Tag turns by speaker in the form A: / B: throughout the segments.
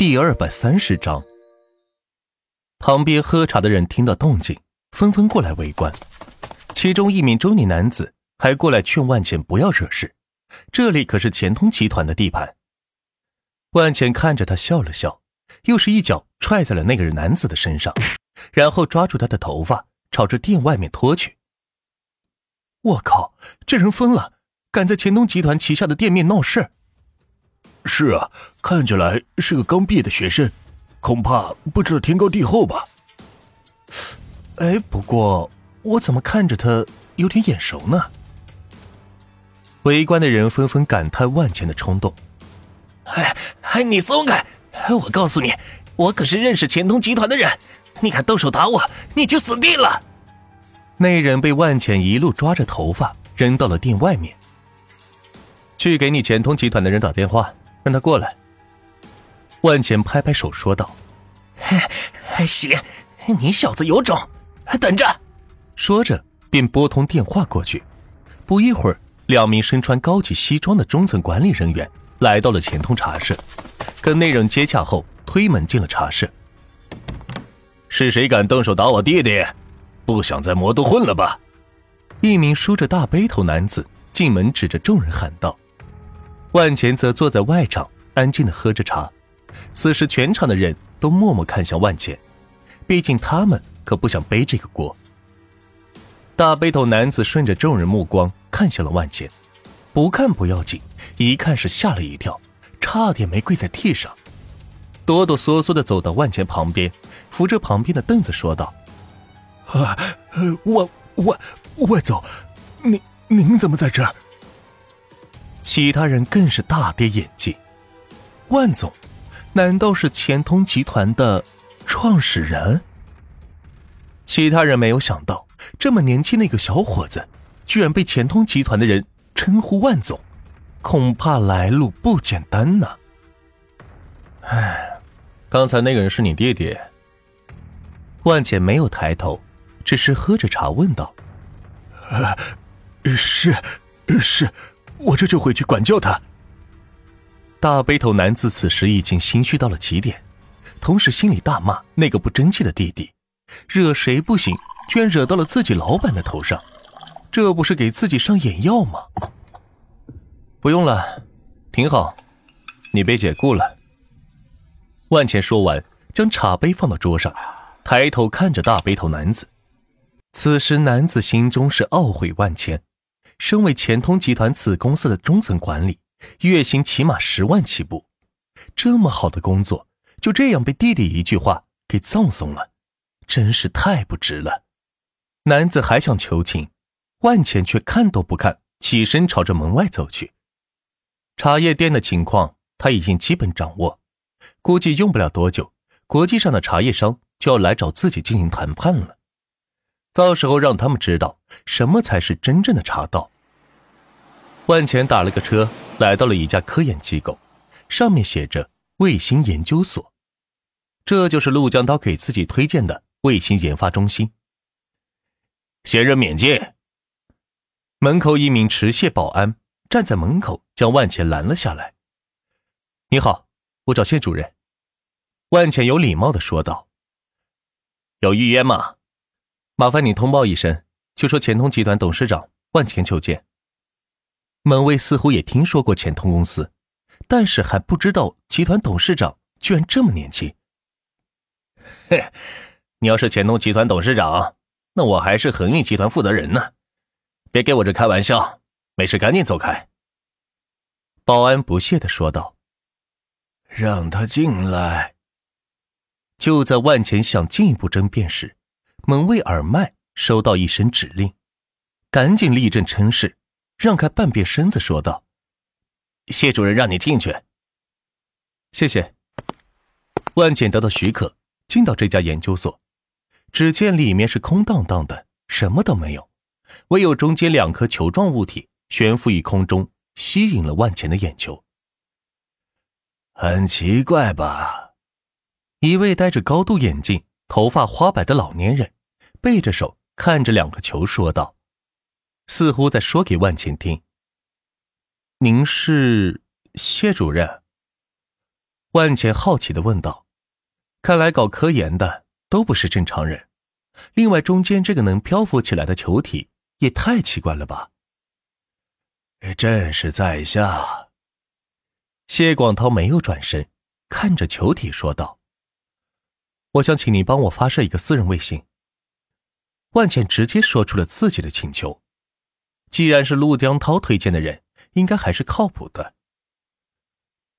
A: 第二百三十章。旁边喝茶的人听到动静，纷纷过来围观。其中一名中年男子还过来劝万钱不要惹事，这里可是钱通集团的地盘。万钱看着他笑了笑，又是一脚踹在了那个人男子的身上，然后抓住他的头发，朝着店外面拖去。我靠，这人疯了，敢在钱通集团旗下的店面闹事！
B: 是啊，看起来是个刚毕业的学生，恐怕不知道天高地厚吧。
A: 哎，不过我怎么看着他有点眼熟呢？围观的人纷纷感叹万钱的冲动。
C: 哎哎，你松开！我告诉你，我可是认识钱通集团的人，你敢动手打我，你就死定了！
A: 那人被万钱一路抓着头发扔到了店外面。去给你钱通集团的人打电话。让他过来。万钱拍拍手说道：“
C: 行，你小子有种，等着。”
A: 说着便拨通电话过去。不一会儿，两名身穿高级西装的中层管理人员来到了钱通茶室，跟内人接洽后，推门进了茶室。
B: 是谁敢动手打我弟弟？不想在魔都混了吧？
A: 一名梳着大背头男子进门，指着众人喊道。万钱则坐在外场，安静的喝着茶。此时，全场的人都默默看向万钱，毕竟他们可不想背这个锅。大背头男子顺着众人目光看向了万钱，不看不要紧，一看是吓了一跳，差点没跪在地上，哆哆嗦嗦的走到万钱旁边，扶着旁边的凳子说道：“
B: 啊，呃万万万总，您您怎么在这儿？”
A: 其他人更是大跌眼镜。万总，难道是钱通集团的创始人？其他人没有想到，这么年轻的一个小伙子，居然被钱通集团的人称呼万总，恐怕来路不简单呢。哎，刚才那个人是你弟弟？万简没有抬头，只是喝着茶问道：“
B: 是，是。”我这就回去管教他。
A: 大背头男子此时已经心虚到了极点，同时心里大骂那个不争气的弟弟，惹谁不行，居然惹到了自己老板的头上，这不是给自己上眼药吗？不用了，挺好，你被解雇了。万钱说完，将茶杯放到桌上，抬头看着大背头男子。此时男子心中是懊悔万千。身为钱通集团子公司的中层管理，月薪起码十万起步，这么好的工作就这样被弟弟一句话给葬送了，真是太不值了。男子还想求情，万钱却看都不看，起身朝着门外走去。茶叶店的情况他已经基本掌握，估计用不了多久，国际上的茶叶商就要来找自己进行谈判了。到时候让他们知道什么才是真正的茶道。万钱打了个车，来到了一家科研机构，上面写着“卫星研究所”，这就是陆江涛给自己推荐的卫星研发中心。
B: 闲人免进。
A: 门口一名持械保安站在门口，将万钱拦了下来。“你好，我找谢主任。”万钱有礼貌的说道。
B: “有预约吗？”
A: 麻烦你通报一声，就说钱通集团董事长万钱求见。门卫似乎也听说过钱通公司，但是还不知道集团董事长居然这么年轻。
B: 嘿，你要是钱通集团董事长，那我还是恒运集团负责人呢。别给我这开玩笑，没事赶紧走开。
A: 保安不屑的说道：“
B: 让他进来。”
A: 就在万钱想进一步争辩时。门卫耳麦收到一声指令，赶紧立正称是，让开半边身子，说道：“
B: 谢主任，让你进去。”
A: 谢谢。万简得到许可，进到这家研究所，只见里面是空荡荡的，什么都没有，唯有中间两颗球状物体悬浮于空中，吸引了万钱的眼球。
B: 很奇怪吧？
A: 一位戴着高度眼镜。头发花白的老年人背着手看着两个球说道：“似乎在说给万茜听。”“您是谢主任？”万茜好奇的问道：“看来搞科研的都不是正常人。另外，中间这个能漂浮起来的球体也太奇怪了吧？”
B: 正是在下。
A: 谢广涛没有转身，看着球体说道：“我想请你帮我发射一个私人卫星。”万茜直接说出了自己的请求。既然是陆江涛推荐的人，应该还是靠谱的。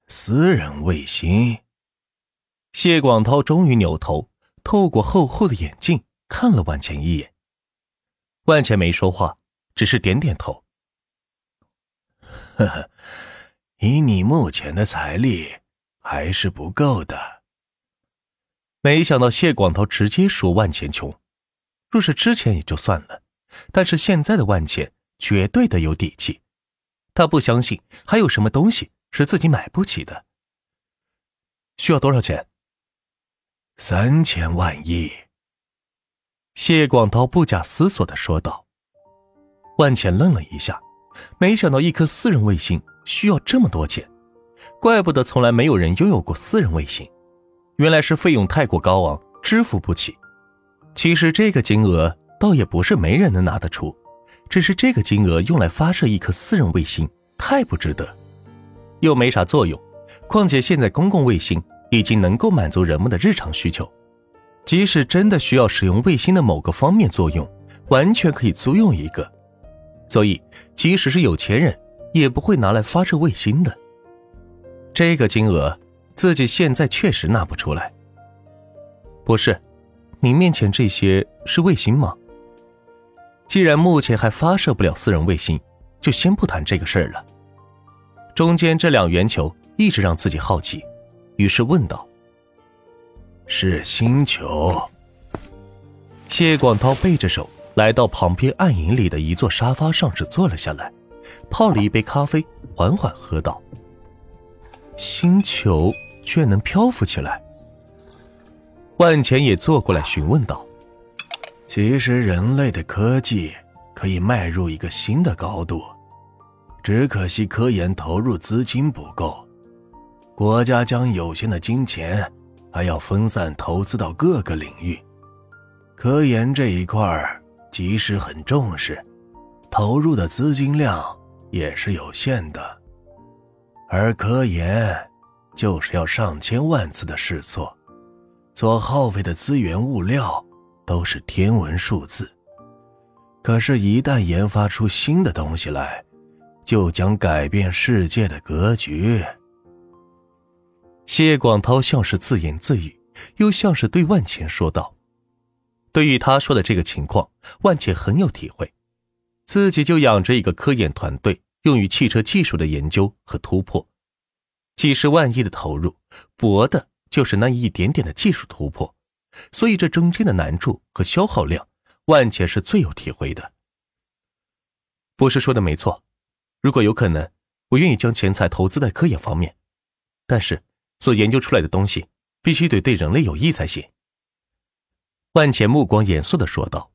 B: 私人卫星。
A: 谢广涛终于扭头，透过厚厚的眼镜看了万茜一眼。万茜没说话，只是点点头。
B: 呵呵，以你目前的财力，还是不够的。
A: 没想到谢广涛直接说万钱穷。若是之前也就算了，但是现在的万钱绝对的有底气。他不相信还有什么东西是自己买不起的。需要多少钱？
B: 三千万亿。
A: 谢广涛不假思索的说道。万钱愣了一下，没想到一颗私人卫星需要这么多钱，怪不得从来没有人拥有过私人卫星，原来是费用太过高昂，支付不起。其实这个金额倒也不是没人能拿得出，只是这个金额用来发射一颗私人卫星太不值得，又没啥作用。况且现在公共卫星已经能够满足人们的日常需求，即使真的需要使用卫星的某个方面作用，完全可以租用一个。所以，即使是有钱人也不会拿来发射卫星的。这个金额，自己现在确实拿不出来。不是。你面前这些是卫星吗？既然目前还发射不了私人卫星，就先不谈这个事儿了。中间这两圆球一直让自己好奇，于是问道：“
B: 是星球？”
A: 谢广涛背着手来到旁边暗影里的一座沙发上，是坐了下来，泡了一杯咖啡，缓缓喝道：“星球却能漂浮起来。”万钱也坐过来询问道：“
B: 其实人类的科技可以迈入一个新的高度，只可惜科研投入资金不够，国家将有限的金钱还要分散投资到各个领域。科研这一块儿即使很重视，投入的资金量也是有限的，而科研就是要上千万次的试错。”所耗费的资源物料都是天文数字，可是，一旦研发出新的东西来，就将改变世界的格局。
A: 谢广涛像是自言自语，又像是对万茜说道：“对于他说的这个情况，万茜很有体会，自己就养着一个科研团队，用于汽车技术的研究和突破，几十万亿的投入，博的。”就是那一点点的技术突破，所以这中间的难处和消耗量，万茜是最有体会的。博士说的没错，如果有可能，我愿意将钱财投资在科研方面，但是所研究出来的东西必须得对人类有益才行。万茜目光严肃的说道：“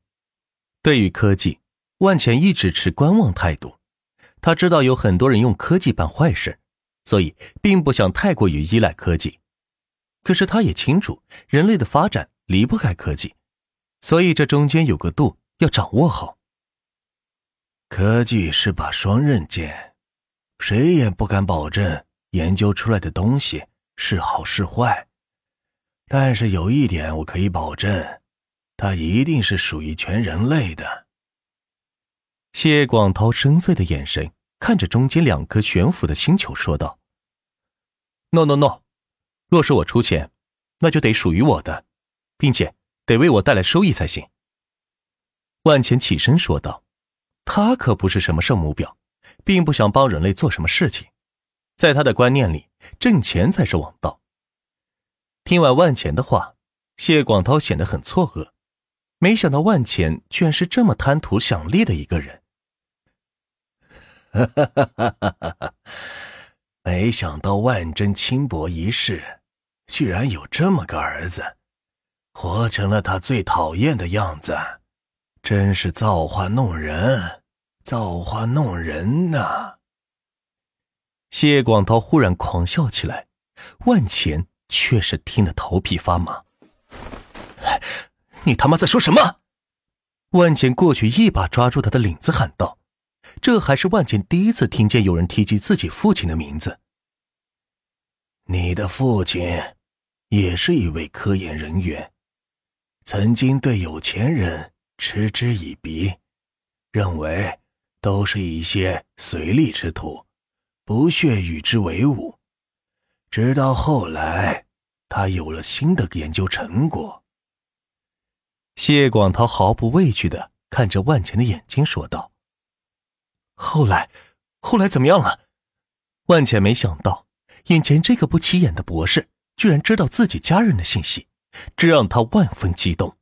A: 对于科技，万茜一直持观望态度。他知道有很多人用科技办坏事，所以并不想太过于依赖科技。”可是他也清楚，人类的发展离不开科技，所以这中间有个度要掌握好。
B: 科技是把双刃剑，谁也不敢保证研究出来的东西是好是坏。但是有一点我可以保证，它一定是属于全人类的。
A: 谢广涛深邃的眼神看着中间两颗悬浮的星球，说道：“No No No。”若是我出钱，那就得属于我的，并且得为我带来收益才行。万钱起身说道：“他可不是什么圣母婊，并不想帮人类做什么事情，在他的观念里，挣钱才是王道。”听完万钱的话，谢广涛显得很错愕，没想到万钱居然是这么贪图享利的一个人。
B: 哈哈哈哈哈哈！没想到万贞轻薄一世，居然有这么个儿子，活成了他最讨厌的样子，真是造化弄人，造化弄人呐！
A: 谢广涛忽然狂笑起来，万钱却是听得头皮发麻。
C: 你他妈在说什么？
A: 万钱过去一把抓住他的领子，喊道：“这还是万钱第一次听见有人提及自己父亲的名字。
B: 你的父亲也是一位科研人员，曾经对有钱人嗤之以鼻，认为都是一些随利之徒，不屑与之为伍。直到后来，他有了新的研究成果。”
A: 谢广涛毫不畏惧的看着万钱的眼睛，说道：“后来，后来怎么样了？”万茜没想到，眼前这个不起眼的博士居然知道自己家人的信息，这让他万分激动。